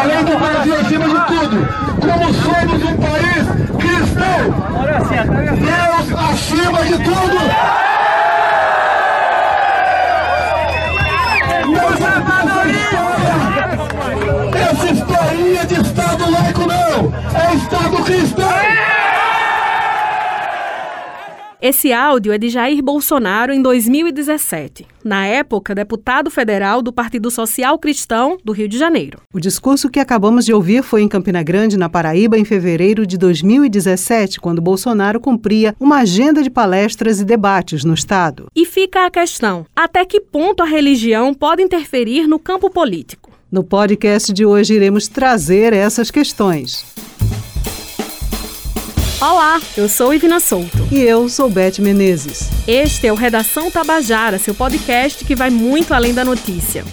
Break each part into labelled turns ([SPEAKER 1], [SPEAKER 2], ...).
[SPEAKER 1] além do Brasil acima de tudo, como somos um país cristão, Deus acima de tudo.
[SPEAKER 2] Esse áudio é de Jair Bolsonaro em 2017, na época deputado federal do Partido Social Cristão do Rio de Janeiro.
[SPEAKER 3] O discurso que acabamos de ouvir foi em Campina Grande, na Paraíba, em fevereiro de 2017, quando Bolsonaro cumpria uma agenda de palestras e debates no estado.
[SPEAKER 2] E fica a questão: até que ponto a religião pode interferir no campo político?
[SPEAKER 3] No podcast de hoje iremos trazer essas questões.
[SPEAKER 2] Olá, eu sou Ivina Souto.
[SPEAKER 3] E eu sou Beth Menezes.
[SPEAKER 2] Este é o Redação Tabajara, seu podcast que vai muito além da notícia.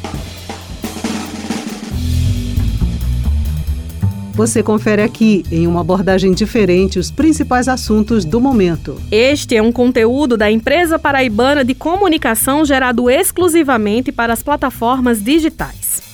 [SPEAKER 3] Você confere aqui, em uma abordagem diferente, os principais assuntos do momento.
[SPEAKER 2] Este é um conteúdo da empresa paraibana de comunicação gerado exclusivamente para as plataformas digitais.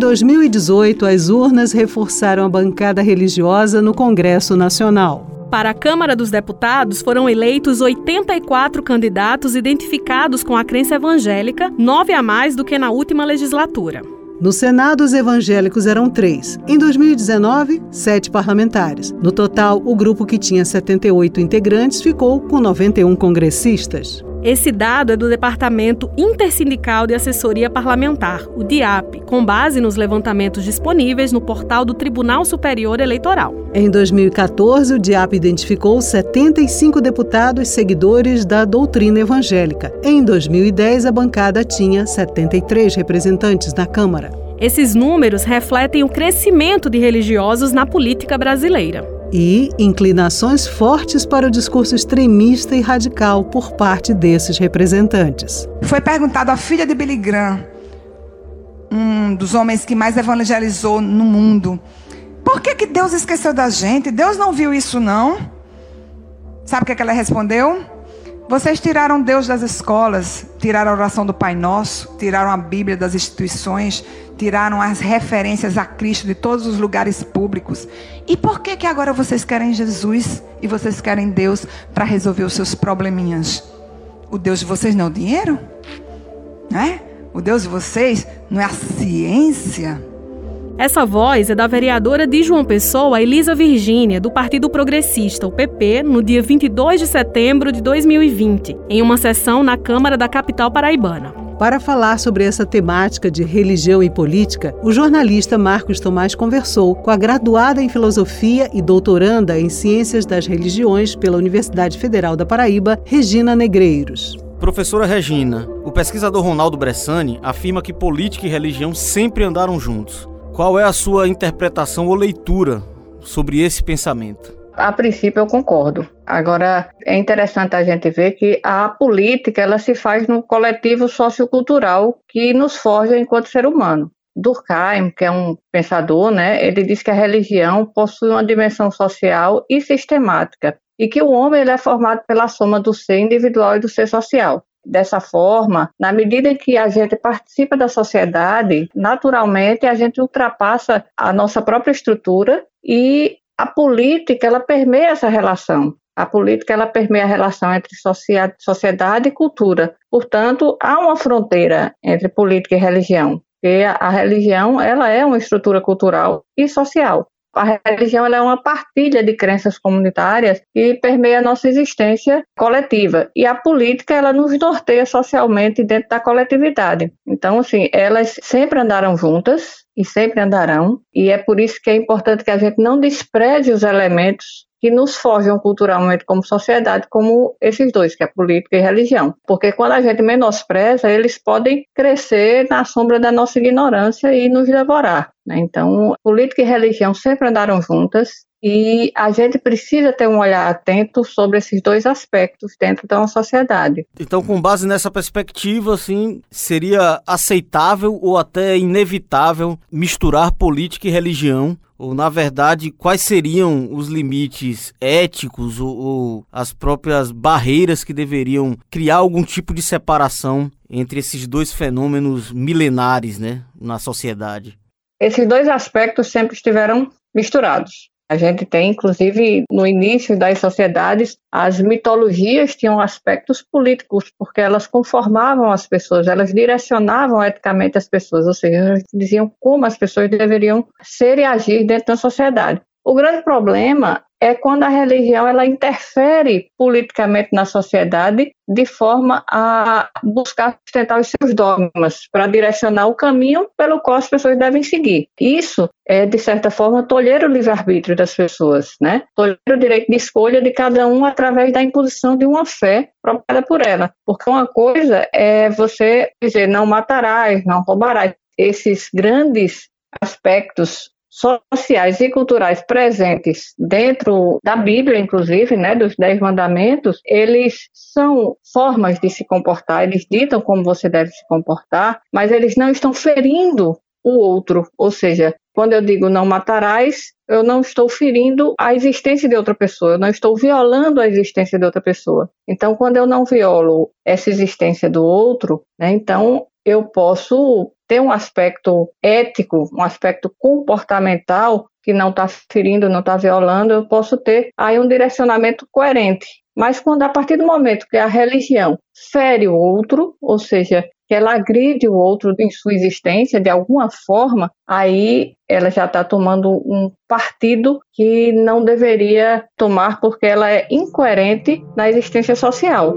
[SPEAKER 3] 2018, as urnas reforçaram a bancada religiosa no Congresso Nacional.
[SPEAKER 2] Para a Câmara dos Deputados foram eleitos 84 candidatos identificados com a crença evangélica, nove a mais do que na última legislatura.
[SPEAKER 3] No Senado, os evangélicos eram três. Em 2019, sete parlamentares. No total, o grupo que tinha 78 integrantes ficou com 91 congressistas.
[SPEAKER 2] Esse dado é do Departamento Intersindical de Assessoria Parlamentar, o DIAP, com base nos levantamentos disponíveis no portal do Tribunal Superior Eleitoral.
[SPEAKER 3] Em 2014, o DIAP identificou 75 deputados seguidores da doutrina evangélica. Em 2010, a bancada tinha 73 representantes na Câmara.
[SPEAKER 2] Esses números refletem o crescimento de religiosos na política brasileira
[SPEAKER 3] e inclinações fortes para o discurso extremista e radical por parte desses representantes.
[SPEAKER 4] Foi perguntado à filha de Billy Graham, um dos homens que mais evangelizou no mundo, por que, que Deus esqueceu da gente? Deus não viu isso, não? Sabe o que, que ela respondeu? Vocês tiraram Deus das escolas, tiraram a oração do Pai Nosso, tiraram a Bíblia das instituições, tiraram as referências a Cristo de todos os lugares públicos. E por que que agora vocês querem Jesus e vocês querem Deus para resolver os seus probleminhas? O Deus de vocês não é o dinheiro? Né? O Deus de vocês não é a ciência?
[SPEAKER 2] Essa voz é da vereadora de João Pessoa, Elisa Virgínia, do Partido Progressista, o PP, no dia 22 de setembro de 2020, em uma sessão na Câmara da capital paraibana.
[SPEAKER 3] Para falar sobre essa temática de religião e política, o jornalista Marcos Tomás conversou com a graduada em filosofia e doutoranda em ciências das religiões pela Universidade Federal da Paraíba, Regina Negreiros.
[SPEAKER 5] Professora Regina, o pesquisador Ronaldo Bressani afirma que política e religião sempre andaram juntos. Qual é a sua interpretação ou leitura sobre esse pensamento?
[SPEAKER 6] A princípio eu concordo. Agora é interessante a gente ver que a política ela se faz no coletivo sociocultural que nos forja enquanto ser humano. Durkheim, que é um pensador, né, ele diz que a religião possui uma dimensão social e sistemática e que o homem ele é formado pela soma do ser individual e do ser social. Dessa forma, na medida em que a gente participa da sociedade, naturalmente a gente ultrapassa a nossa própria estrutura e a política ela permeia essa relação. A política ela permeia a relação entre sociedade e cultura. Portanto, há uma fronteira entre política e religião. Porque a religião ela é uma estrutura cultural e social. A religião é uma partilha de crenças comunitárias que permeia a nossa existência coletiva. E a política, ela nos norteia socialmente dentro da coletividade. Então, assim, elas sempre andaram juntas e sempre andarão. E é por isso que é importante que a gente não despreze os elementos que nos forjam culturalmente como sociedade, como esses dois, que é política e religião. Porque quando a gente menospreza, eles podem crescer na sombra da nossa ignorância e nos devorar. Né? Então, política e religião sempre andaram juntas e a gente precisa ter um olhar atento sobre esses dois aspectos dentro da nossa sociedade.
[SPEAKER 5] Então, com base nessa perspectiva, assim, seria aceitável ou até inevitável misturar política e religião Ou, na verdade, quais seriam os limites éticos ou, ou as próprias barreiras que deveriam criar algum tipo de separação entre esses dois fenômenos milenares né, na sociedade?
[SPEAKER 6] Esses dois aspectos sempre estiveram misturados. A gente tem, inclusive, no início das sociedades, as mitologias tinham aspectos políticos, porque elas conformavam as pessoas, elas direcionavam eticamente as pessoas, ou seja, elas diziam como as pessoas deveriam ser e agir dentro da sociedade. O grande problema é quando a religião ela interfere politicamente na sociedade de forma a buscar sustentar os seus dogmas para direcionar o caminho pelo qual as pessoas devem seguir. Isso é de certa forma tolher o livre-arbítrio das pessoas, né? Tolher o direito de escolha de cada um através da imposição de uma fé propagada por ela. Porque uma coisa é você dizer não matarás, não roubarás. Esses grandes aspectos sociais e culturais presentes dentro da Bíblia, inclusive, né, dos Dez Mandamentos, eles são formas de se comportar, eles ditam como você deve se comportar, mas eles não estão ferindo o outro, ou seja, quando eu digo não matarás, eu não estou ferindo a existência de outra pessoa, eu não estou violando a existência de outra pessoa. Então, quando eu não violo essa existência do outro, né, então eu posso ter um aspecto ético, um aspecto comportamental que não está ferindo, não está violando, eu posso ter aí um direcionamento coerente. Mas quando a partir do momento que a religião fere o outro, ou seja, que ela agride o outro em sua existência de alguma forma, aí ela já está tomando um partido que não deveria tomar porque ela é incoerente na existência social.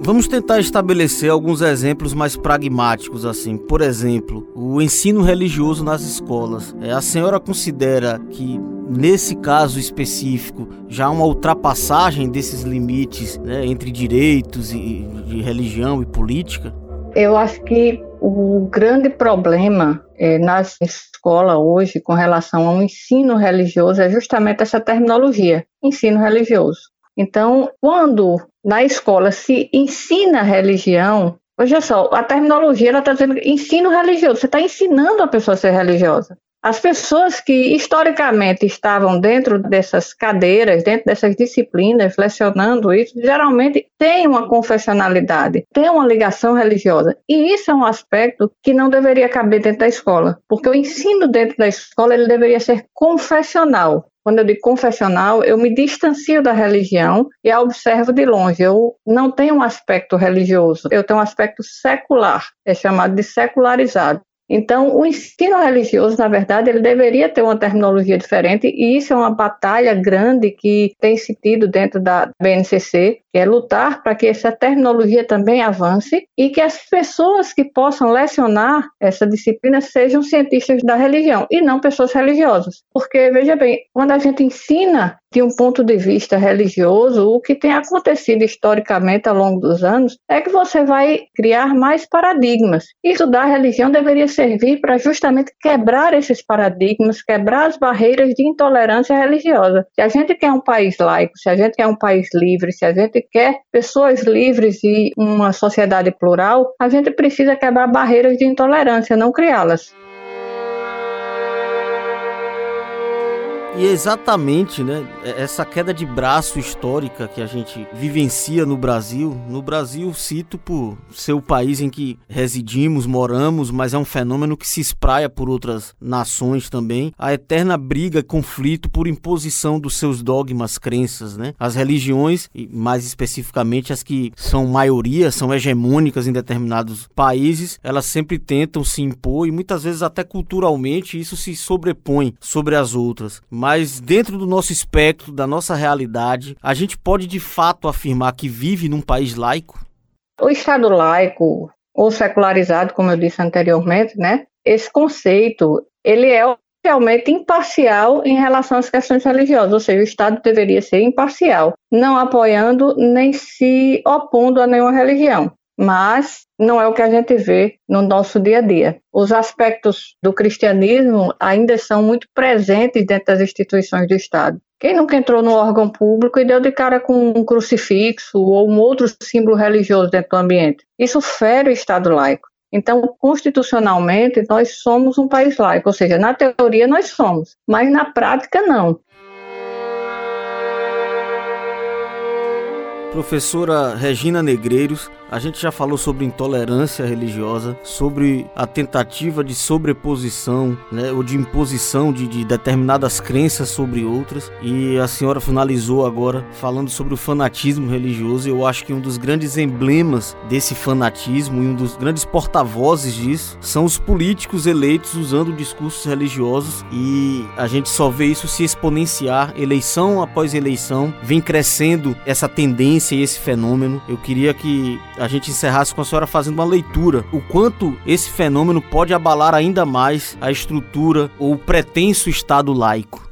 [SPEAKER 5] Vamos tentar estabelecer alguns exemplos mais pragmáticos, assim. Por exemplo, o ensino religioso nas escolas. É, a senhora considera que nesse caso específico já há uma ultrapassagem desses limites né, entre direitos e, de religião e política?
[SPEAKER 6] Eu acho que o grande problema é, nas escolas hoje com relação ao ensino religioso é justamente essa terminologia, ensino religioso. Então, quando na escola se ensina religião, veja só, a terminologia ela está dizendo ensino religioso, você está ensinando a pessoa a ser religiosa. As pessoas que historicamente estavam dentro dessas cadeiras, dentro dessas disciplinas, lecionando isso, geralmente têm uma confessionalidade, têm uma ligação religiosa. E isso é um aspecto que não deveria caber dentro da escola, porque o ensino dentro da escola ele deveria ser confessional. Quando eu digo confessional, eu me distancio da religião e a observo de longe. Eu não tenho um aspecto religioso, eu tenho um aspecto secular, é chamado de secularizado. Então, o ensino religioso, na verdade, ele deveria ter uma terminologia diferente, e isso é uma batalha grande que tem se tido dentro da BNCC, é lutar para que essa terminologia também avance e que as pessoas que possam lecionar essa disciplina sejam cientistas da religião e não pessoas religiosas. Porque, veja bem, quando a gente ensina de um ponto de vista religioso, o que tem acontecido historicamente ao longo dos anos é que você vai criar mais paradigmas. Estudar religião deveria servir para justamente quebrar esses paradigmas, quebrar as barreiras de intolerância religiosa. Se a gente quer um país laico, se a gente quer um país livre, se a gente quer pessoas livres e uma sociedade plural, a gente precisa quebrar barreiras de intolerância, não criá-las.
[SPEAKER 5] E exatamente, né, essa queda de braço histórica que a gente vivencia no Brasil, no Brasil cito por ser o país em que residimos, moramos, mas é um fenômeno que se espraia por outras nações também, a eterna briga, conflito por imposição dos seus dogmas, crenças, né? As religiões, e mais especificamente as que são maioria, são hegemônicas em determinados países, elas sempre tentam se impor e muitas vezes até culturalmente isso se sobrepõe sobre as outras. Mas mas dentro do nosso espectro, da nossa realidade, a gente pode de fato afirmar que vive num país laico?
[SPEAKER 6] O Estado laico, ou secularizado, como eu disse anteriormente, né? Esse conceito, ele é realmente imparcial em relação às questões religiosas, ou seja, o Estado deveria ser imparcial, não apoiando nem se opondo a nenhuma religião mas não é o que a gente vê no nosso dia a dia. Os aspectos do cristianismo ainda são muito presentes dentro das instituições do Estado. Quem nunca entrou no órgão público e deu de cara com um crucifixo ou um outro símbolo religioso dentro do ambiente? Isso fere o Estado laico. Então, constitucionalmente, nós somos um país laico, ou seja, na teoria nós somos, mas na prática não.
[SPEAKER 5] Professora Regina Negreiros, a gente já falou sobre intolerância religiosa, sobre a tentativa de sobreposição, né, ou de imposição de, de, determinadas crenças sobre outras, e a senhora finalizou agora falando sobre o fanatismo religioso. Eu acho que um dos grandes emblemas desse fanatismo e um dos grandes porta-vozes disso são os políticos eleitos usando discursos religiosos, e a gente só vê isso se exponenciar eleição após eleição, vem crescendo essa tendência e esse fenômeno. Eu queria que a gente encerrasse com a senhora fazendo uma leitura. O quanto esse fenômeno pode abalar ainda mais a estrutura ou o pretenso Estado laico.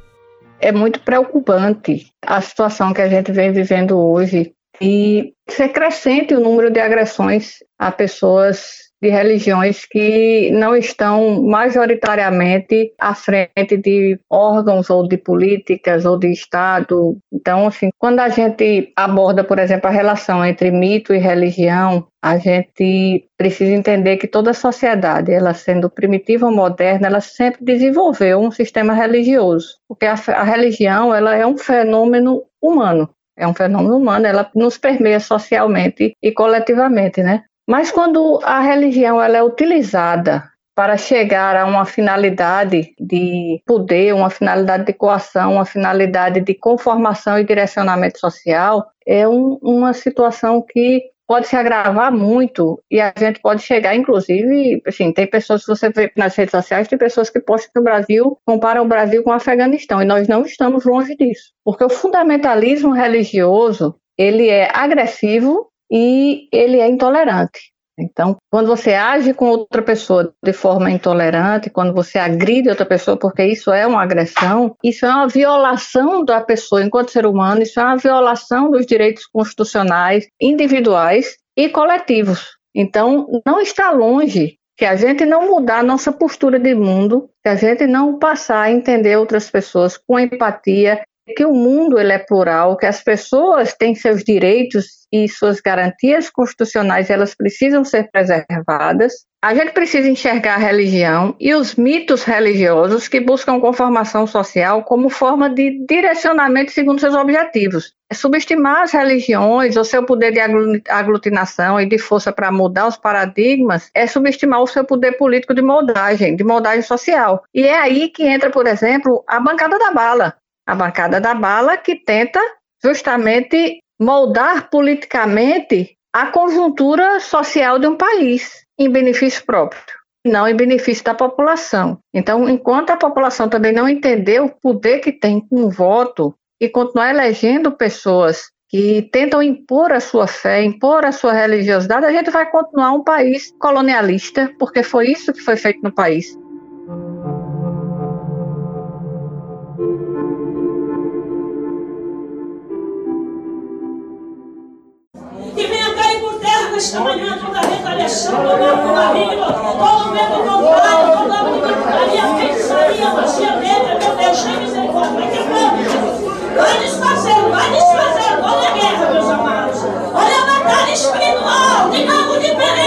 [SPEAKER 6] É muito preocupante a situação que a gente vem vivendo hoje e ser crescente o número de agressões a pessoas de religiões que não estão majoritariamente à frente de órgãos ou de políticas ou de Estado. Então, assim, quando a gente aborda, por exemplo, a relação entre mito e religião, a gente precisa entender que toda sociedade, ela sendo primitiva ou moderna, ela sempre desenvolveu um sistema religioso, porque a, a religião ela é um fenômeno humano é um fenômeno humano, ela nos permeia socialmente e coletivamente, né? Mas quando a religião ela é utilizada para chegar a uma finalidade de poder, uma finalidade de coação, uma finalidade de conformação e direcionamento social, é um, uma situação que pode se agravar muito e a gente pode chegar, inclusive, assim, tem pessoas que você vê nas redes sociais, tem pessoas que postam que o Brasil compara o Brasil com o Afeganistão e nós não estamos longe disso, porque o fundamentalismo religioso ele é agressivo e ele é intolerante. Então, quando você age com outra pessoa de forma intolerante, quando você agride outra pessoa, porque isso é uma agressão, isso é uma violação da pessoa enquanto ser humano, isso é uma violação dos direitos constitucionais individuais e coletivos. Então, não está longe que a gente não mudar nossa postura de mundo, que a gente não passar a entender outras pessoas com empatia que o mundo ele é plural, que as pessoas têm seus direitos e suas garantias constitucionais, elas precisam ser preservadas. A gente precisa enxergar a religião e os mitos religiosos que buscam conformação social como forma de direcionamento segundo seus objetivos. É subestimar as religiões, o seu poder de aglutinação e de força para mudar os paradigmas, é subestimar o seu poder político de moldagem, de moldagem social. E é aí que entra, por exemplo, a bancada da bala a bancada da bala, que tenta justamente moldar politicamente a conjuntura social de um país em benefício próprio, não em benefício da população. Então, enquanto a população também não entender o poder que tem com o voto e continuar elegendo pessoas que tentam impor a sua fé, impor a sua religiosidade, a gente vai continuar um país colonialista, porque foi isso que foi feito no país.
[SPEAKER 7] Manhã, toda retaliação, todo maligno, todo medo contrário, toda a feitiçaria, magia negra, meu Deus, tem misericórdia, vai quebrando, vai desfazendo, vai desfazendo, olha a guerra, meus amados, olha a batalha espiritual, tem algo diferente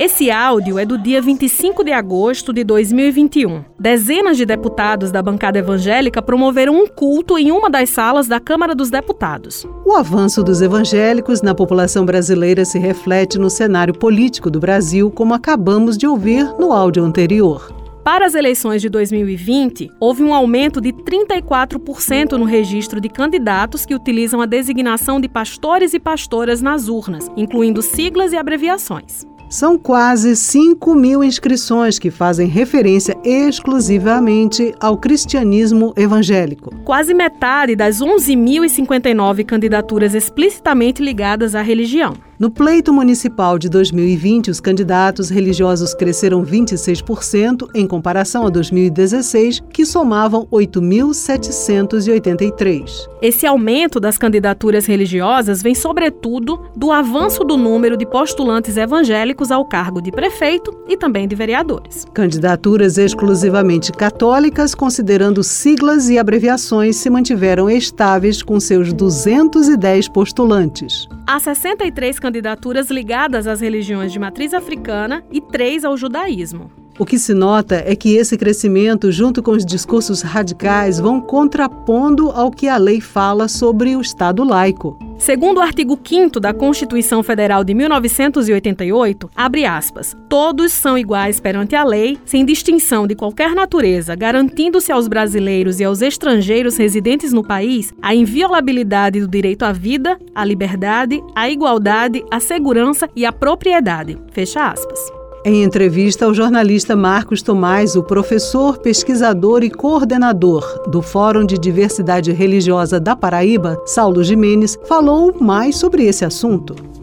[SPEAKER 2] Esse áudio é do dia 25 de agosto de 2021. Dezenas de deputados da bancada evangélica promoveram um culto em uma das salas da Câmara dos Deputados.
[SPEAKER 3] O avanço dos evangélicos na população brasileira se reflete no cenário político do Brasil, como acabamos de ouvir no áudio anterior.
[SPEAKER 2] Para as eleições de 2020, houve um aumento de 34% no registro de candidatos que utilizam a designação de pastores e pastoras nas urnas, incluindo siglas e abreviações.
[SPEAKER 3] São quase 5 mil inscrições que fazem referência exclusivamente ao cristianismo evangélico.
[SPEAKER 2] Quase metade das 11.059 candidaturas explicitamente ligadas à religião.
[SPEAKER 3] No pleito municipal de 2020, os candidatos religiosos cresceram 26% em comparação a 2016, que somavam 8.783.
[SPEAKER 2] Esse aumento das candidaturas religiosas vem, sobretudo, do avanço do número de postulantes evangélicos ao cargo de prefeito e também de vereadores.
[SPEAKER 3] Candidaturas exclusivamente católicas, considerando siglas e abreviações, se mantiveram estáveis com seus 210 postulantes.
[SPEAKER 2] Há 63 candidaturas ligadas às religiões de matriz africana e três ao judaísmo.
[SPEAKER 3] O que se nota é que esse crescimento, junto com os discursos radicais, vão contrapondo ao que a lei fala sobre o Estado laico.
[SPEAKER 2] Segundo o artigo 5 da Constituição Federal de 1988, abre aspas, todos são iguais perante a lei, sem distinção de qualquer natureza, garantindo-se aos brasileiros e aos estrangeiros residentes no país a inviolabilidade do direito à vida, à liberdade, à igualdade, à segurança e à propriedade. Fecha aspas.
[SPEAKER 3] Em entrevista ao jornalista Marcos Tomás, o professor, pesquisador e coordenador do Fórum de Diversidade Religiosa da Paraíba, Saulo Jimenez, falou mais sobre esse assunto.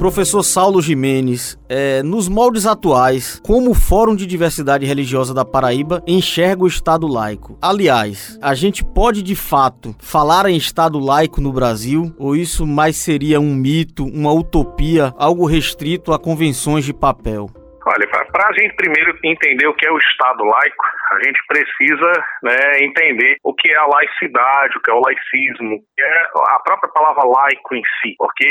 [SPEAKER 5] Professor Saulo Jimenez, é, nos moldes atuais, como o Fórum de Diversidade Religiosa da Paraíba enxerga o Estado laico? Aliás, a gente pode de fato falar em Estado laico no Brasil? Ou isso mais seria um mito, uma utopia, algo restrito a convenções de papel?
[SPEAKER 8] Olha, para a gente primeiro entender o que é o Estado laico, a gente precisa né, entender o que é a laicidade, o que é o laicismo, o que é a própria palavra laico em si. Porque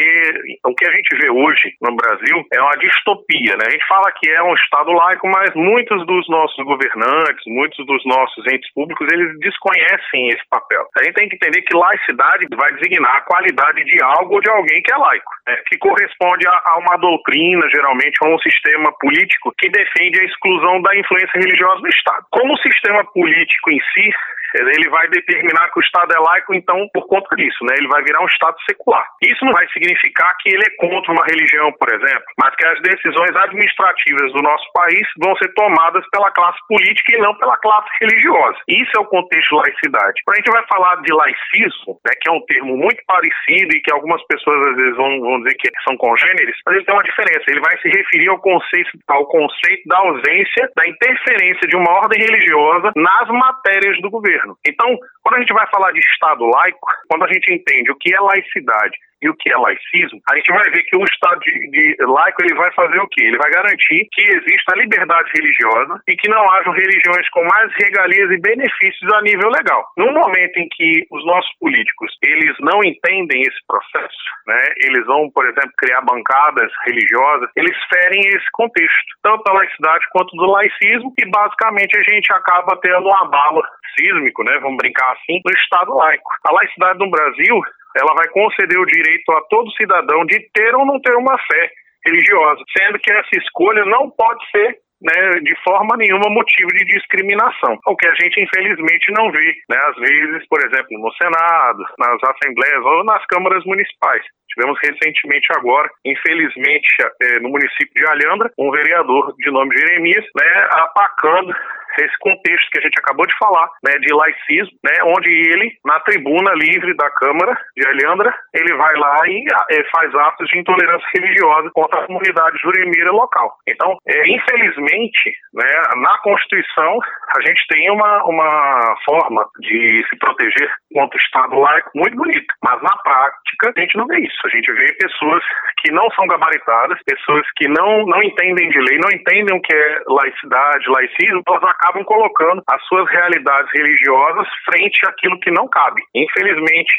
[SPEAKER 8] o que a gente vê hoje no Brasil é uma distopia. Né? A gente fala que é um Estado laico, mas muitos dos nossos governantes, muitos dos nossos entes públicos, eles desconhecem esse papel. A gente tem que entender que laicidade vai designar a qualidade de algo ou de alguém que é laico, né? que corresponde a, a uma doutrina, geralmente, a um sistema político que defende a exclusão da influência religiosa no Estado. Como o sistema político em si ele vai determinar que o Estado é laico, então, por conta disso, né? Ele vai virar um Estado secular. Isso não vai significar que ele é contra uma religião, por exemplo, mas que as decisões administrativas do nosso país vão ser tomadas pela classe política e não pela classe religiosa. Isso é o contexto de laicidade. Quando a gente vai falar de laicismo, né, que é um termo muito parecido e que algumas pessoas às vezes vão, vão dizer que são congêneres, mas ele tem uma diferença. Ele vai se referir ao conceito, ao conceito da ausência da interferência de uma ordem religiosa nas matérias do governo governo. Então, quando a gente vai falar de Estado laico, quando a gente entende o que é laicidade e o que é laicismo, a gente vai ver que o Estado de, de laico ele vai fazer o quê? Ele vai garantir que exista liberdade religiosa e que não hajam religiões com mais regalias e benefícios a nível legal. No momento em que os nossos políticos eles não entendem esse processo, né? Eles vão, por exemplo, criar bancadas religiosas, eles ferem esse contexto, tanto da laicidade quanto do laicismo, e basicamente a gente acaba tendo uma bala sísmico, né? Vamos brincar assim, no Estado laico. A laicidade no Brasil ela vai conceder o direito a todo cidadão de ter ou não ter uma fé religiosa, sendo que essa escolha não pode ser né, de forma nenhuma motivo de discriminação, o que a gente infelizmente não vê, né, às vezes, por exemplo, no Senado, nas assembleias ou nas câmaras municipais. Tivemos recentemente agora, infelizmente, é, no município de Alhambra, um vereador de nome Jeremias, né, apacando esse contexto que a gente acabou de falar, né, de laicismo, né, onde ele, na tribuna livre da Câmara de Alhandra, ele vai lá e é, faz atos de intolerância religiosa contra a comunidade juremira local. Então, é, infelizmente, né, na Constituição, a gente tem uma, uma forma de se proteger contra o Estado laico muito bonita, mas na prática a gente não vê isso. A gente vê pessoas que não são gabaritadas, pessoas que não, não entendem de lei, não entendem o que é laicidade, laicismo, elas acabam colocando as suas realidades religiosas frente àquilo que não cabe. Infelizmente,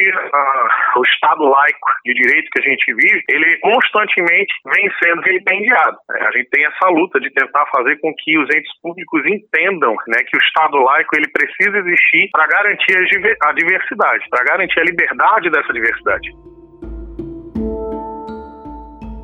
[SPEAKER 8] o Estado laico de direito que a gente vive, ele constantemente vem sendo vilipendiado. É, a gente tem essa luta de tentar fazer com que os entes públicos entendam né, que o Estado laico ele precisa existir para garantir a diversidade, para garantir a liberdade dessa diversidade.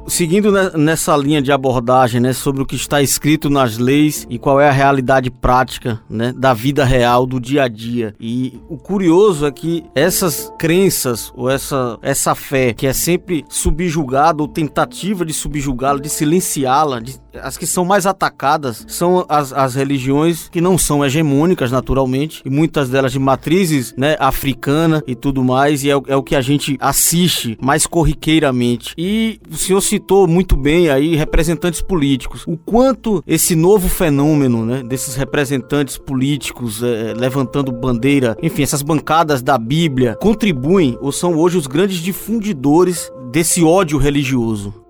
[SPEAKER 5] Seguindo nessa linha de abordagem, né, sobre o que está escrito nas leis e qual é a realidade prática, né, da vida real, do dia a dia. E o curioso é que essas crenças ou essa, essa fé que é sempre subjugada ou tentativa de subjugá-la, de silenciá-la, as que são mais atacadas são as, as religiões que não são hegemônicas, naturalmente, e muitas delas de matrizes, né, africana e tudo mais, e é, é o que a gente assiste mais corriqueiramente. E o senhor se citou muito bem aí representantes políticos. O quanto esse novo fenômeno, né, desses representantes políticos é, levantando bandeira, enfim, essas bancadas da Bíblia, contribuem ou são hoje os grandes difundidores desse ódio religioso?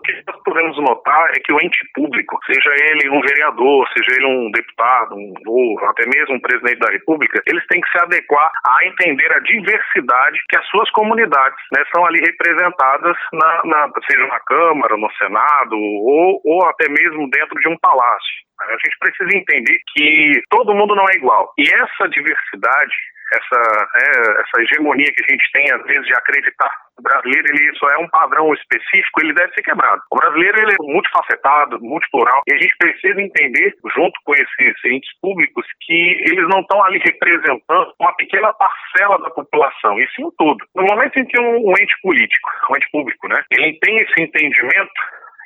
[SPEAKER 8] O que que nós podemos notar é que o ente público, seja ele um vereador, seja ele um deputado, um, ou até mesmo um presidente da República, eles têm que se adequar a entender a diversidade que as suas comunidades né, são ali representadas, na, na, seja na Câmara, no Senado, ou, ou até mesmo dentro de um palácio. A gente precisa entender que todo mundo não é igual. E essa diversidade, essa, é, essa hegemonia que a gente tem, às vezes, de acreditar o brasileiro ele só é um padrão específico, ele deve ser quebrado. O brasileiro ele é multifacetado, multiplural, e a gente precisa entender, junto com esses entes públicos, que eles não estão ali representando uma pequena parcela da população, e sim o todo. No momento em que um, um ente político, um ente público, né, ele tem esse entendimento,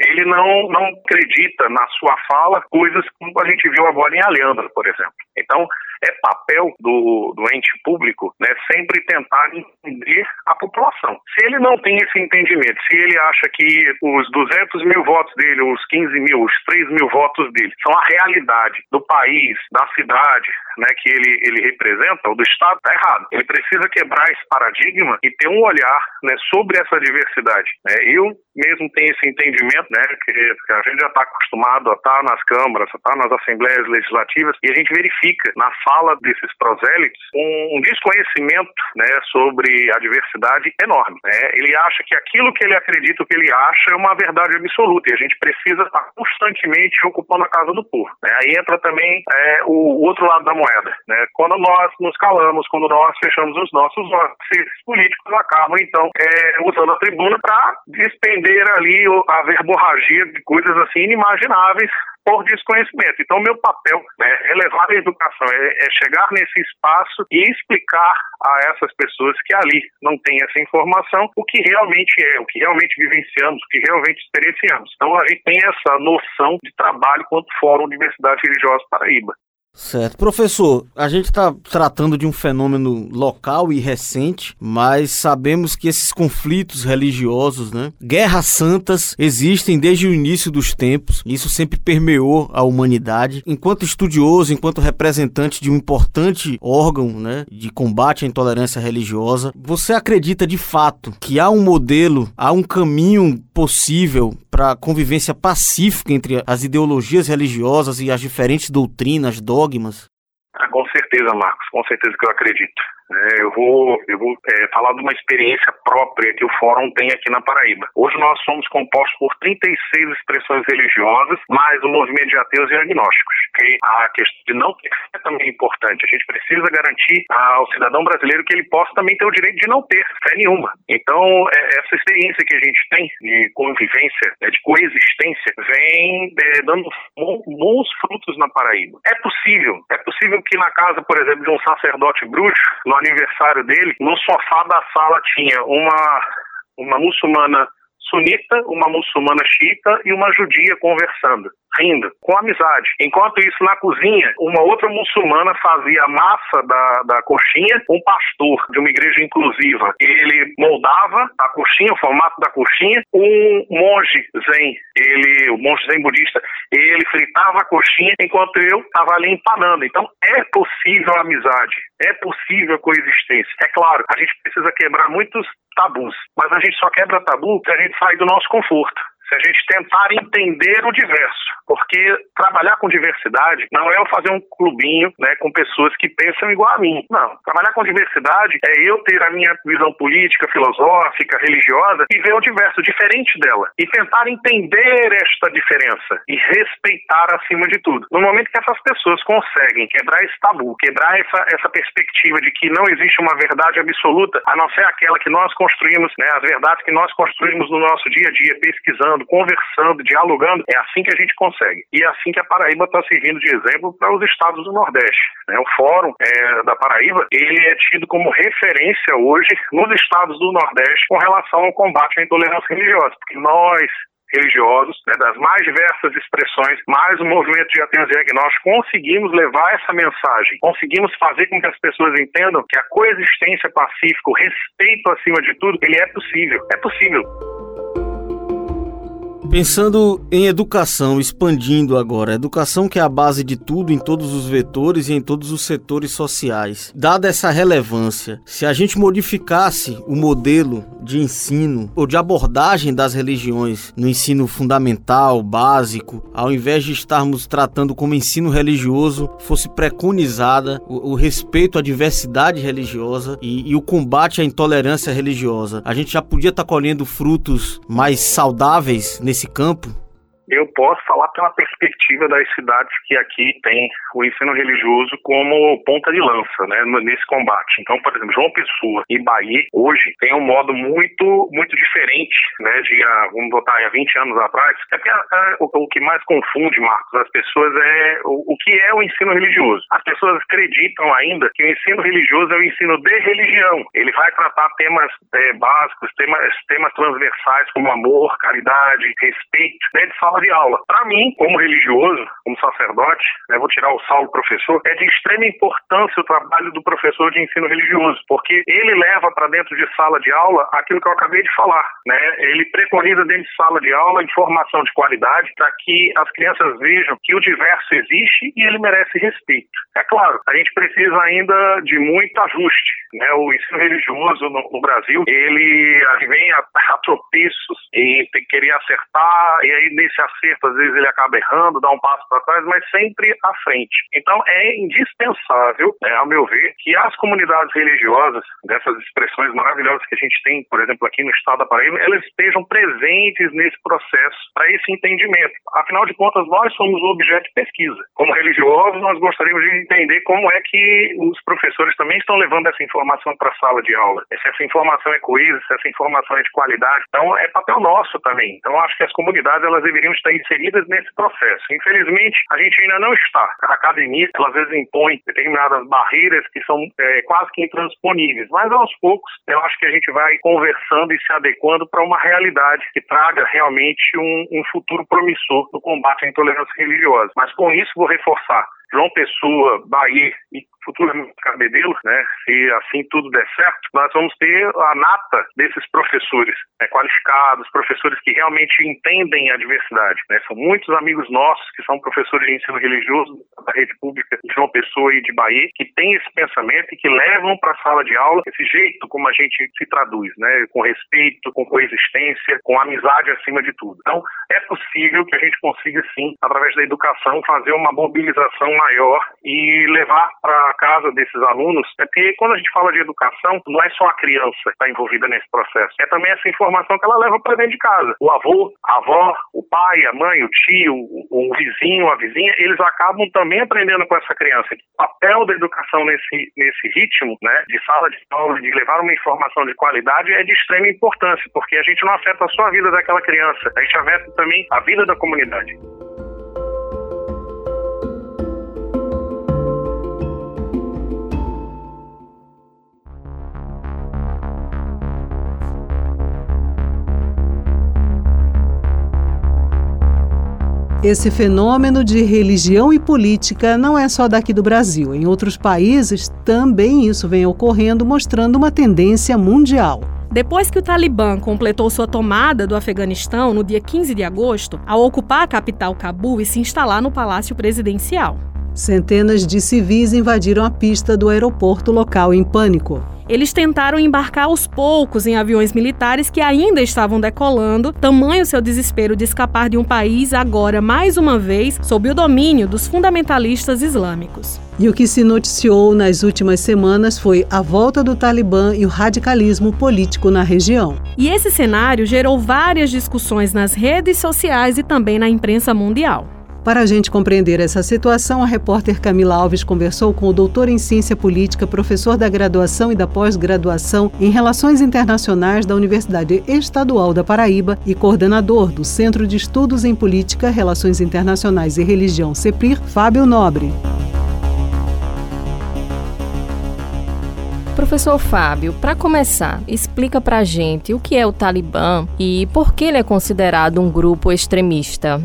[SPEAKER 8] ele não, não acredita na sua fala coisas como a gente viu agora em Alhandra, por exemplo. Então, é papel do, do ente público né, sempre tentar entender a população. Se ele não tem esse entendimento, se ele acha que os 200 mil votos dele, os 15 mil, os 3 mil votos dele são a realidade do país, da cidade né, que ele, ele representa, ou do Estado, está errado. Ele precisa quebrar esse paradigma e ter um olhar né, sobre essa diversidade. Né. Eu mesmo tenho esse entendimento, né, que, a gente já está acostumado a estar tá nas câmaras, a estar tá nas assembleias legislativas, e a gente verifica na fala fala desses prosélitos um desconhecimento né, sobre a diversidade enorme. Né? Ele acha que aquilo que ele acredita, o que ele acha, é uma verdade absoluta e a gente precisa estar constantemente ocupando a casa do povo. Né? Aí entra também é, o, outro lado da moeda. Né? Quando nós nos calamos, quando nós fechamos os nossos olhos, esses políticos acabam, então, é, usando a tribuna para despender ali a verborragia de coisas assim inimagináveis por desconhecimento. Então, meu papel né, é levar a educação, é, é, chegar nesse espaço e explicar a essas pessoas que ali não têm essa informação o que realmente é, o que realmente vivenciamos, o que realmente experienciamos. Então, a gente tem essa noção de trabalho quanto Fórum Universidade Religiosa Paraíba.
[SPEAKER 5] Certo. Professor, a gente está tratando de um fenômeno local e recente, mas sabemos que esses conflitos religiosos, né, guerras santas, existem desde o início dos tempos. Isso sempre permeou a humanidade. Enquanto estudioso, enquanto representante de um importante órgão né, de combate à intolerância religiosa, você acredita de fato que há um modelo, há um caminho possível para a convivência pacífica entre as ideologias religiosas e as diferentes doutrinas, dogmas?
[SPEAKER 8] Ah, com certeza, Marcos, com certeza que eu acredito. É, eu vou, eu vou é, falar de uma experiência própria que o Fórum tem aqui na Paraíba. Hoje nós somos compostos por 36 expressões religiosas, mais o movimento de ateus e agnósticos. Okay? A questão de não ter fé também é importante. A gente precisa garantir ao cidadão brasileiro que ele possa também ter o direito de não ter fé nenhuma. Então, é, essa experiência que a gente tem de convivência, né, de coexistência, vem é, dando bons frutos na Paraíba. É possível, é possível que na casa, por exemplo, de um sacerdote bruxo, no aniversário dele, no sofá da sala tinha uma, uma muçulmana sunita, uma muçulmana xiita e uma judia conversando rindo, com amizade. Enquanto isso, na cozinha, uma outra muçulmana fazia a massa da, da coxinha, um pastor de uma igreja inclusiva, ele moldava a coxinha, o formato da coxinha, um monge zen, ele, o monge zen budista, ele fritava a coxinha enquanto eu estava ali empanando. Então, é possível amizade, é possível a coexistência. É claro, a gente precisa quebrar muitos tabus, mas a gente só quebra tabu se a gente sair do nosso conforto a gente tentar entender o diverso, porque trabalhar com diversidade não é eu fazer um clubinho né, com pessoas que pensam igual a mim. Não. Trabalhar com diversidade é eu ter a minha visão política, filosófica, religiosa e ver o diverso, diferente dela. E tentar entender esta diferença e respeitar acima de tudo. No momento que essas pessoas conseguem quebrar esse tabu, quebrar essa, essa perspectiva de que não existe uma verdade absoluta, a não ser aquela que nós construímos, né, as verdades que nós construímos no nosso dia a dia, pesquisando, conversando, dialogando, é assim que a gente consegue. E é assim que a Paraíba está servindo de exemplo para os estados do Nordeste. Né? O Fórum é, da Paraíba, ele é tido como referência hoje nos estados do Nordeste com relação ao combate à intolerância religiosa, porque nós, religiosos, né, das mais diversas expressões, mais o movimento de ateus e agnósticos, conseguimos levar essa mensagem, conseguimos fazer com que as pessoas entendam que a coexistência pacífica, o respeito acima de tudo, ele é possível, é possível.
[SPEAKER 5] Pensando em educação, expandindo agora, educação que é a base de tudo em todos os vetores e em todos os setores sociais. Dada essa relevância, se a gente modificasse o modelo de ensino ou de abordagem das religiões no ensino fundamental, básico, ao invés de estarmos tratando como ensino religioso, fosse preconizada o, o respeito à diversidade religiosa e, e, o combate à intolerância religiosa, a gente já podia estar colhendo frutos mais saudáveis nesse campo
[SPEAKER 8] eu posso falar pela perspectiva das cidades que aqui tem o ensino religioso como ponta de lança, né, nesse combate. Então, por exemplo, João Pessoa e Bahia hoje tem um modo muito muito diferente, né, de vamos botar há 20 anos atrás. É o, que mais confunde, Marcos, as pessoas é o, o, que é o ensino religioso. As pessoas acreditam ainda que o ensino religioso é o ensino de religião. Ele vai tratar temas é, básicos, temas, temas transversais como amor, caridade, respeito, né, de sala de aula. Para mim, como religioso, como sacerdote, né, vou tirar o Saulo professor, é de extrema importância o trabalho do professor de ensino religioso, porque ele leva para dentro de sala de aula aquilo que eu acabei de falar, né? Ele preconiza dentro de sala de aula informação de qualidade para que as crianças vejam que o diverso existe e ele merece respeito. É claro, a gente precisa ainda de muito ajuste, né? O ensino religioso no, no Brasil, ele vem a, a tropeços e tem que querer acertar e aí nesse acerto, às vezes ele acaba errando, dá um passo para trás, mas sempre à frente. Então é indispensável, né, ao meu ver, que as comunidades religiosas, dessas expressões maravilhosas que a gente tem, por exemplo, aqui no estado da Paraíba, elas estejam presentes nesse processo para esse entendimento. Afinal de contas, nós somos o objeto de pesquisa. Como religiosos, nós gostaríamos de entender como é que os professores também estão levando essa informação para a sala de aula. Se essa informação é coesa, se essa informação é de qualidade. Então, é papel nosso também. Então, acho que as comunidades elas deveriam estar inseridas nesse processo. Infelizmente, a gente ainda não está. A academia, ela, às vezes, impõe determinadas barreiras que são é, quase que intransponíveis, mas aos poucos eu acho que a gente vai conversando e se adequando para uma realidade que traga realmente um, um futuro promissor no combate à intolerância religiosa. Mas com isso, vou reforçar João Pessoa, Bahia e futuramente Cabedelo, né, se assim tudo der certo, nós vamos ter a nata desses professores né, qualificados, professores que realmente entendem a diversidade. Né? São muitos amigos nossos que são professores de ensino religioso da rede pública de João Pessoa e de Bahia, que têm esse pensamento e que levam para a sala de aula esse jeito como a gente se traduz, né, com respeito, com coexistência, com amizade acima de tudo. Então, é possível que a gente consiga, sim, através da educação, fazer uma mobilização maior e levar para casa desses alunos, é porque quando a gente fala de educação, não é só a criança que está envolvida nesse processo, é também essa informação que ela leva para dentro de casa. O avô, a avó, o pai, a mãe, o tio, o, o vizinho, a vizinha, eles acabam também aprendendo com essa criança. O papel da educação nesse, nesse ritmo, né, de sala de aula, de levar uma informação de qualidade é de extrema importância, porque a gente não afeta só a vida daquela criança, a gente afeta também a vida da comunidade.
[SPEAKER 3] Esse fenômeno de religião e política não é só daqui do Brasil. Em outros países também isso vem ocorrendo, mostrando uma tendência mundial.
[SPEAKER 2] Depois que o Talibã completou sua tomada do Afeganistão no dia 15 de agosto, ao ocupar a capital Cabul e se instalar no palácio presidencial.
[SPEAKER 3] Centenas de civis invadiram a pista do aeroporto local em pânico.
[SPEAKER 2] Eles tentaram embarcar aos poucos em aviões militares que ainda estavam decolando, tamanho seu desespero de escapar de um país agora, mais uma vez, sob o domínio dos fundamentalistas islâmicos.
[SPEAKER 3] E o que se noticiou nas últimas semanas foi a volta do Talibã e o radicalismo político na região.
[SPEAKER 2] E esse cenário gerou várias discussões nas redes sociais e também na imprensa mundial.
[SPEAKER 3] Para a gente compreender essa situação, a repórter Camila Alves conversou com o doutor em ciência política, professor da graduação e da pós-graduação em Relações Internacionais da Universidade Estadual da Paraíba e coordenador do Centro de Estudos em Política, Relações Internacionais e Religião, CEPRIR, Fábio Nobre.
[SPEAKER 9] Professor Fábio, para começar, explica para a gente o que é o Talibã e por que ele é considerado um grupo extremista.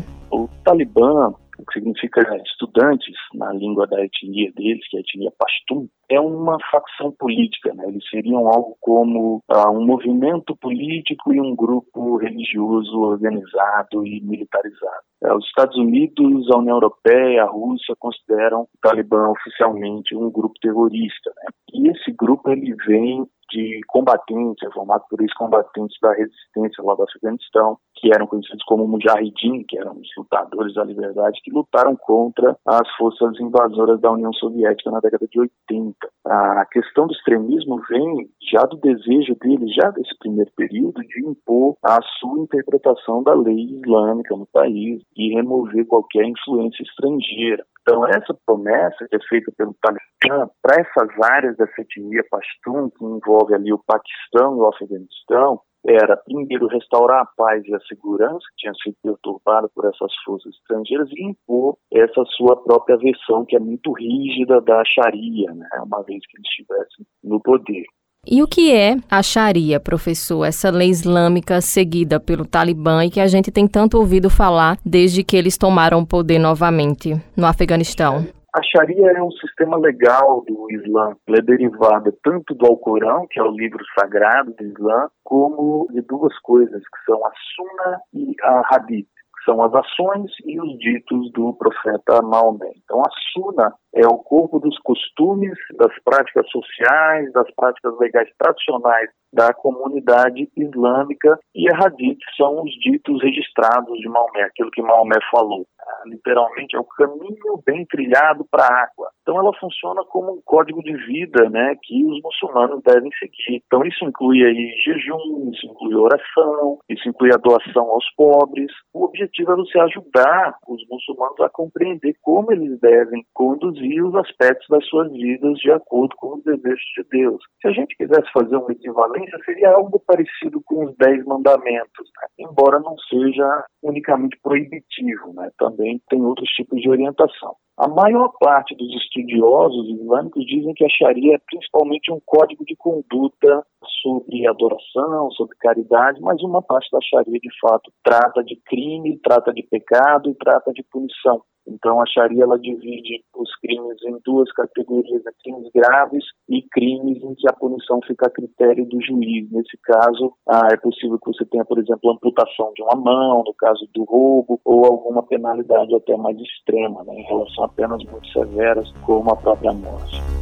[SPEAKER 10] Talibã, que significa estudantes na língua da etnia deles, que é a etnia Pashtun, é uma facção política. Né? Eles seriam algo como uh, um movimento político e um grupo religioso organizado e militarizado. É, os Estados Unidos, a União Europeia, a Rússia consideram o Talibã oficialmente um grupo terrorista. Né? E esse grupo ele vem de combatentes, é formado por ex-combatentes da resistência lá do Afeganistão, que eram conhecidos como Mujahideen, que eram os lutadores da liberdade, que lutaram contra as forças invasoras da União Soviética na década de 80. A questão do extremismo vem já do desejo deles, já desse primeiro período, de impor a sua interpretação da lei islâmica no país e remover qualquer influência estrangeira. Então, essa promessa que é feita pelo Talibã para essas áreas dessa etnia Pashtun, que envolve ali o Paquistão e o Afeganistão, era, primeiro, restaurar a paz e a segurança, que tinha sido perturbada por essas forças estrangeiras, e impor essa sua própria versão, que é muito rígida da Sharia, né, uma vez que eles estivessem no poder.
[SPEAKER 9] E o que é a Sharia, professor, essa lei islâmica seguida pelo Talibã e que a gente tem tanto ouvido falar desde que eles tomaram o poder novamente no Afeganistão?
[SPEAKER 10] A Sharia é um sistema legal do Islã. Ela é derivada tanto do Alcorão, que é o livro sagrado do Islã, como de duas coisas, que são a Sunna e a Hadith são as ações e os ditos do profeta Maomé. Então, a Sunna é o corpo dos costumes, das práticas sociais, das práticas legais tradicionais da comunidade islâmica e a Hadith são os ditos registrados de Maomé, aquilo que Maomé falou. Ah, literalmente é o caminho bem trilhado para a água. Então ela funciona como um código de vida, né, que os muçulmanos devem seguir. Então isso inclui aí jejum, isso inclui oração, isso inclui a doação aos pobres. O objetivo é você ajudar os muçulmanos a compreender como eles devem conduzir os aspectos das suas vidas de acordo com os desejos de Deus. Se a gente quisesse fazer um equivalente seria algo parecido com os Dez Mandamentos, né? embora não seja unicamente proibitivo, né? também tem outros tipos de orientação. A maior parte dos estudiosos islâmicos dizem que a Sharia é principalmente um código de conduta sobre adoração, sobre caridade, mas uma parte da Sharia, de fato, trata de crime, trata de pecado e trata de punição. Então, a Sharia ela divide os crimes em duas categorias, né? crimes graves e crimes em que a punição fica a critério do juiz. Nesse caso, ah, é possível que você tenha, por exemplo, amputação de uma mão, no caso do roubo, ou alguma penalidade até mais extrema, né? em relação a penas muito severas, como a própria morte.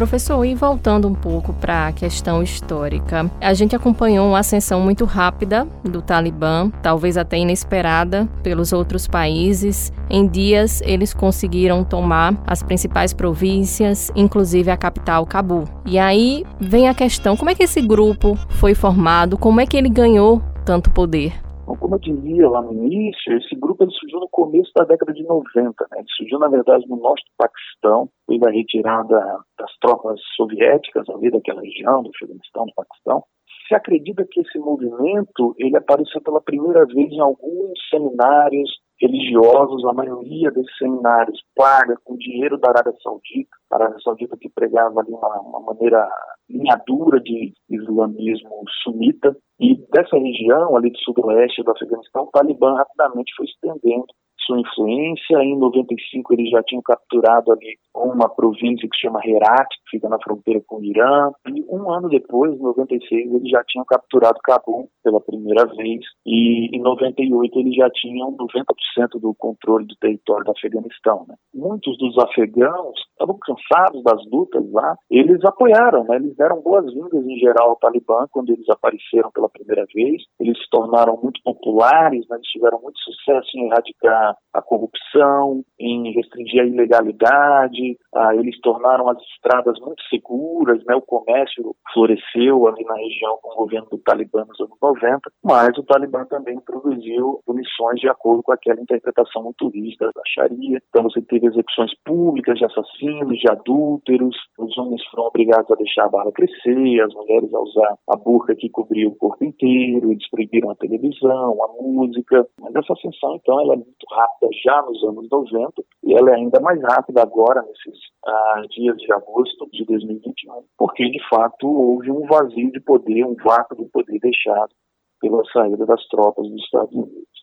[SPEAKER 9] Professor, e voltando um pouco para a questão histórica, a gente acompanhou uma ascensão muito rápida do Talibã, talvez até inesperada pelos outros países. Em dias, eles conseguiram tomar as principais províncias, inclusive a capital, Cabul. E aí vem a questão: como é que esse grupo foi formado? Como é que ele ganhou tanto poder?
[SPEAKER 10] Como eu dizia lá no início, esse grupo ele surgiu no começo da década de 90. Né? Ele surgiu, na verdade, no norte do Paquistão, foi da retirada das tropas soviéticas ali daquela região, do Afeganistão, do Paquistão. Se acredita que esse movimento ele apareceu pela primeira vez em alguns seminários religiosos, a maioria desses seminários paga com dinheiro da Arábia Saudita, a Arábia Saudita que pregava ali uma, uma maneira linha dura de islamismo sunita, e dessa região, ali do sudoeste do Afeganistão, o Talibã rapidamente foi estendendo sua influência. Em 95 eles já tinham capturado ali uma província que se chama Herat, que fica na fronteira com o Irã. E um ano depois, em 96, eles já tinham capturado Cabul pela primeira vez. E em 98 eles já tinham 90% do controle do território do Afeganistão. Né? Muitos dos afegãos estavam cansados das lutas lá. Eles apoiaram, né? eles deram boas-vindas em geral ao Talibã quando eles apareceram pela primeira vez. Eles se tornaram muito populares, né? eles tiveram muito sucesso em erradicar a corrupção, em restringir a ilegalidade, ah, eles tornaram as estradas muito seguras, né, o comércio floresceu ali na região com o governo do Talibã nos anos 90, mas o Talibã também produziu punições de acordo com aquela interpretação muito da Sharia. Então você teve execuções públicas de assassinos, de adúlteros, os homens foram obrigados a deixar a barba crescer, as mulheres a usar a burca que cobria o corpo inteiro, eles proibiram a televisão, a música, mas essa ascensão então ela é muito rápida já nos anos 90 e ela é ainda mais rápida agora, nesses ah, dias de agosto de 2021, porque de fato houve um vazio de poder, um vácuo de poder deixado pela saída das tropas dos Estados Unidos.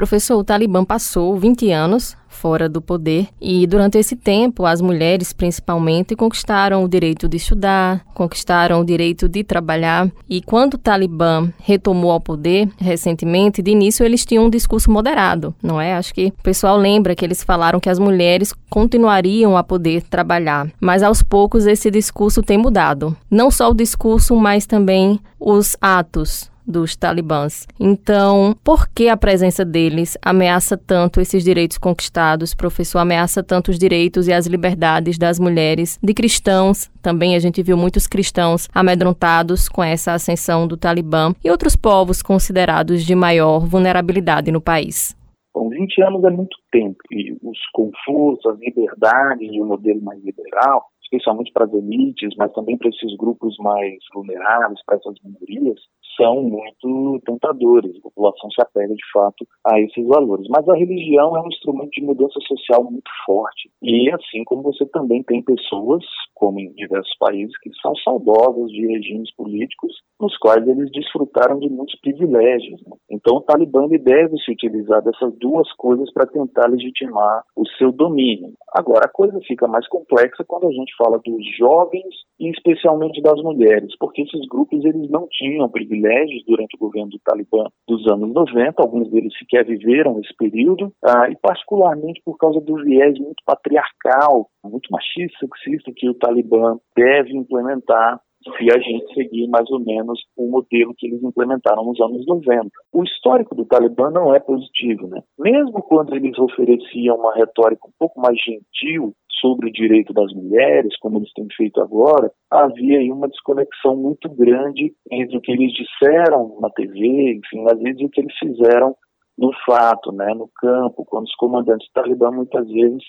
[SPEAKER 9] Professor, o Talibã passou 20 anos fora do poder e durante esse tempo as mulheres principalmente conquistaram o direito de estudar, conquistaram o direito de trabalhar e quando o Talibã retomou ao poder recentemente, de início eles tinham um discurso moderado, não é? Acho que o pessoal lembra que eles falaram que as mulheres continuariam a poder trabalhar, mas aos poucos esse discurso tem mudado. Não só o discurso, mas também os atos dos talibãs. Então, por que a presença deles ameaça tanto esses direitos conquistados, professor? Ameaça tanto os direitos e as liberdades das mulheres, de cristãos. Também a gente viu muitos cristãos amedrontados com essa ascensão do Talibã e outros povos considerados de maior vulnerabilidade no país.
[SPEAKER 10] Bom, 20 anos é muito tempo e os confortos, as liberdades de um modelo mais liberal especialmente para as elites, mas também para esses grupos mais vulneráveis, para essas minorias, são muito tentadores. A população se apega de fato a esses valores. Mas a religião é um instrumento de mudança social muito forte. E assim como você também tem pessoas, como em diversos países, que são saudosas de regimes políticos nos quais eles desfrutaram de muitos privilégios. Né? Então o Talibã deve se utilizar dessas duas coisas para tentar legitimar o seu domínio. Agora, a coisa fica mais complexa quando a gente fala dos jovens e especialmente das mulheres, porque esses grupos eles não tinham privilégios durante o governo do Talibã dos anos 90, alguns deles sequer viveram esse período, ah, e particularmente por causa do viés muito patriarcal, muito machista, sexista que o Talibã deve implementar se a gente seguir mais ou menos o modelo que eles implementaram nos anos 90. O histórico do Talibã não é positivo, né? Mesmo quando eles ofereciam uma retórica um pouco mais gentil sobre o direito das mulheres, como eles têm feito agora, havia aí uma desconexão muito grande entre o que eles disseram na TV, enfim, às vezes o que eles fizeram no fato, né, no campo, quando os comandantes Talibã muitas vezes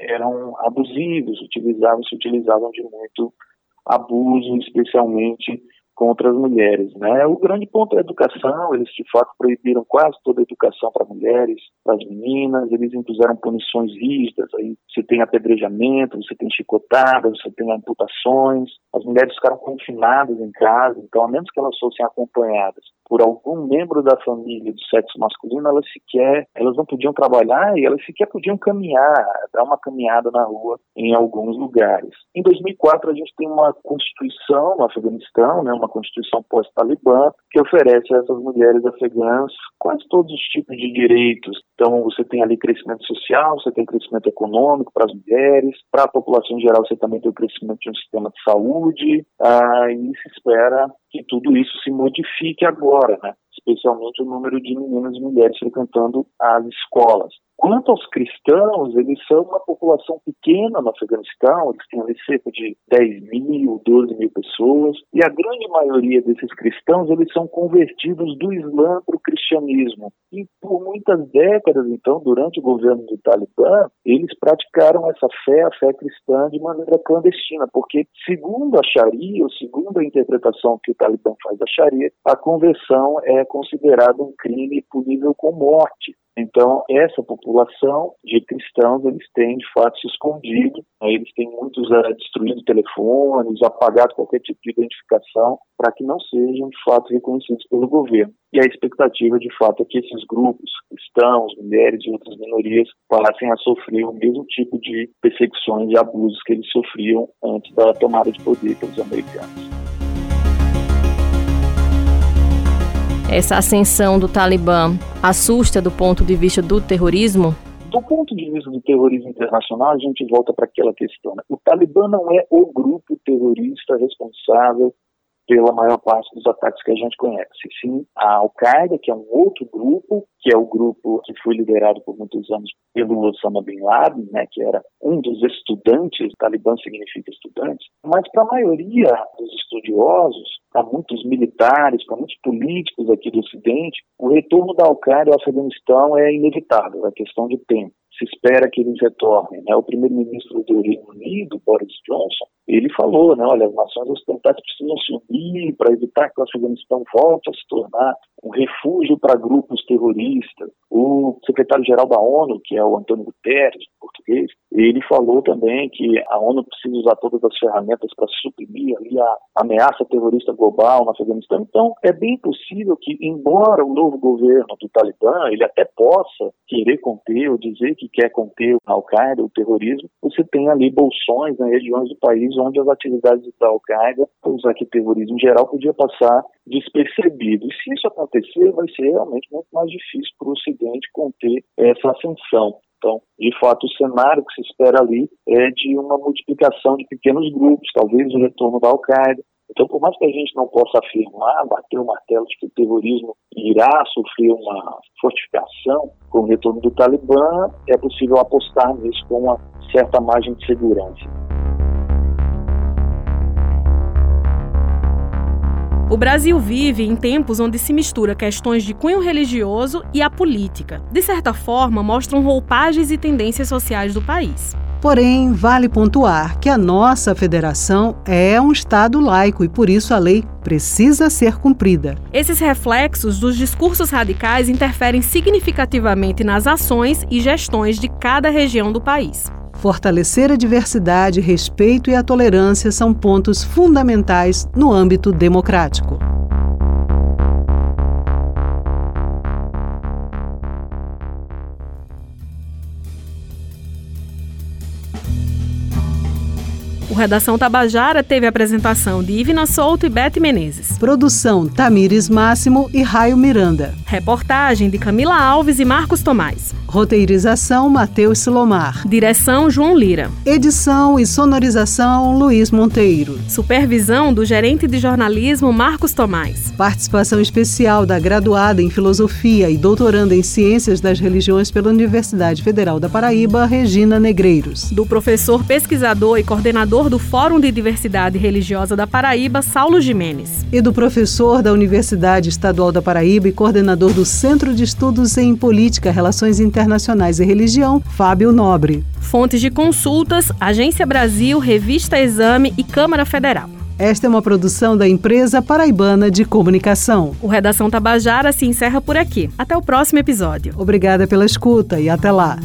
[SPEAKER 10] eram abusivos, utilizavam, se utilizavam de muito abuso, especialmente contra as mulheres. Né? O grande ponto é a educação, eles de fato proibiram quase toda a educação para mulheres, para as meninas, eles impuseram punições rígidas, aí você tem apedrejamento, você tem chicotadas, você tem amputações, as mulheres ficaram confinadas em casa, então a menos que elas fossem acompanhadas por algum membro da família do sexo masculino, elas sequer, elas não podiam trabalhar e elas sequer podiam caminhar, dar uma caminhada na rua em alguns lugares. Em 2004 a gente tem uma constituição no Afeganistão, né, uma constituição pós-Talibã, que oferece a essas mulheres afegãs quase todos os tipos de direitos. Então você tem ali crescimento social, você tem crescimento econômico para as mulheres, para a população em geral você também tem o crescimento de um sistema de saúde, ah, e se espera que tudo isso se modifique agora, né? especialmente o número de meninas e mulheres frequentando as escolas. Quanto aos cristãos, eles são uma população pequena no Afeganistão, eles têm cerca de 10 mil, 12 mil pessoas, e a grande maioria desses cristãos, eles são convertidos do Islã para o cristianismo. E por muitas décadas, então, durante o governo do Talibã, eles praticaram essa fé, a fé cristã, de maneira clandestina, porque, segundo a Sharia, ou segundo a interpretação que o Talibã faz da Sharia, a conversão é considerada um crime punível com morte. Então, essa população de cristãos, eles têm, de fato, se escondido, né? eles têm muitos uh, destruído telefones, apagado qualquer tipo de identificação, para que não sejam, de fato, reconhecidos pelo governo. E a expectativa, de fato, é que esses grupos, cristãos, mulheres e outras minorias, passem a sofrer o mesmo tipo de perseguições e abusos que eles sofriam antes da tomada de poder pelos americanos.
[SPEAKER 9] Essa ascensão do Talibã assusta do ponto de vista do terrorismo?
[SPEAKER 10] Do ponto de vista do terrorismo internacional, a gente volta para aquela questão. Né? O Talibã não é o grupo terrorista responsável pela maior parte dos ataques que a gente conhece. Sim, a Al-Qaeda, que é um outro grupo, que é o grupo que foi liderado por muitos anos pelo Osama Bin Laden, né, que era um dos estudantes, Talibã significa estudante, mas para a maioria dos estudiosos, para muitos militares, para muitos políticos aqui do Ocidente, o retorno da Al-Qaeda ao Afeganistão é inevitável, é questão de tempo se espera que eles retornem. Né? O primeiro-ministro do Reino Unido, Boris Johnson, ele falou, né, olha, as nações ocidentais precisam se unir para evitar que o Afeganistão volte a se tornar um refúgio para grupos terroristas. O secretário-geral da ONU, que é o Antônio Guterres, português, ele falou também que a ONU precisa usar todas as ferramentas para suprimir ali a ameaça terrorista global no Afeganistão. Então, é bem possível que, embora o novo governo do Talibã ele até possa querer conter ou dizer que quer conter a Al-Qaeda, o terrorismo, você tem ali bolsões nas regiões do país onde as atividades da Al-Qaeda, os aqui terrorismo em geral, podia passar despercebido. E se isso acontecer, vai ser realmente muito mais difícil para o Ocidente conter essa ascensão. Então, de fato, o cenário que se espera ali é de uma multiplicação de pequenos grupos, talvez o retorno da Al-Qaeda. Então, por mais que a gente não possa afirmar, bater o martelo de que o terrorismo irá sofrer uma fortificação com o retorno do Talibã, é possível apostar nisso com uma certa margem de segurança.
[SPEAKER 2] O Brasil vive em tempos onde se mistura questões de cunho religioso e a política. De certa forma, mostram roupagens e tendências sociais do país.
[SPEAKER 3] Porém, vale pontuar que a nossa federação é um Estado laico e, por isso, a lei precisa ser cumprida.
[SPEAKER 2] Esses reflexos dos discursos radicais interferem significativamente nas ações e gestões de cada região do país.
[SPEAKER 3] Fortalecer a diversidade, respeito e a tolerância são pontos fundamentais no âmbito democrático.
[SPEAKER 2] O Redação Tabajara teve a apresentação de Ivina Souto e Bete Menezes.
[SPEAKER 3] Produção Tamires Máximo e Raio Miranda.
[SPEAKER 2] Reportagem de Camila Alves e Marcos Tomás.
[SPEAKER 3] Roteirização Matheus Silomar.
[SPEAKER 2] Direção João Lira.
[SPEAKER 3] Edição e sonorização Luiz Monteiro.
[SPEAKER 2] Supervisão do gerente de jornalismo Marcos Tomás.
[SPEAKER 3] Participação especial da graduada em Filosofia e doutoranda em Ciências das Religiões pela Universidade Federal da Paraíba, Regina Negreiros.
[SPEAKER 2] Do professor pesquisador e coordenador do Fórum de Diversidade Religiosa da Paraíba, Saulo Jimenez.
[SPEAKER 3] E do professor da Universidade Estadual da Paraíba e coordenador do Centro de Estudos em Política, Relações Internacionais e Religião, Fábio Nobre.
[SPEAKER 2] Fontes de consultas: Agência Brasil, Revista Exame e Câmara Federal.
[SPEAKER 3] Esta é uma produção da empresa paraibana de comunicação.
[SPEAKER 2] O Redação Tabajara se encerra por aqui. Até o próximo episódio.
[SPEAKER 3] Obrigada pela escuta e até lá.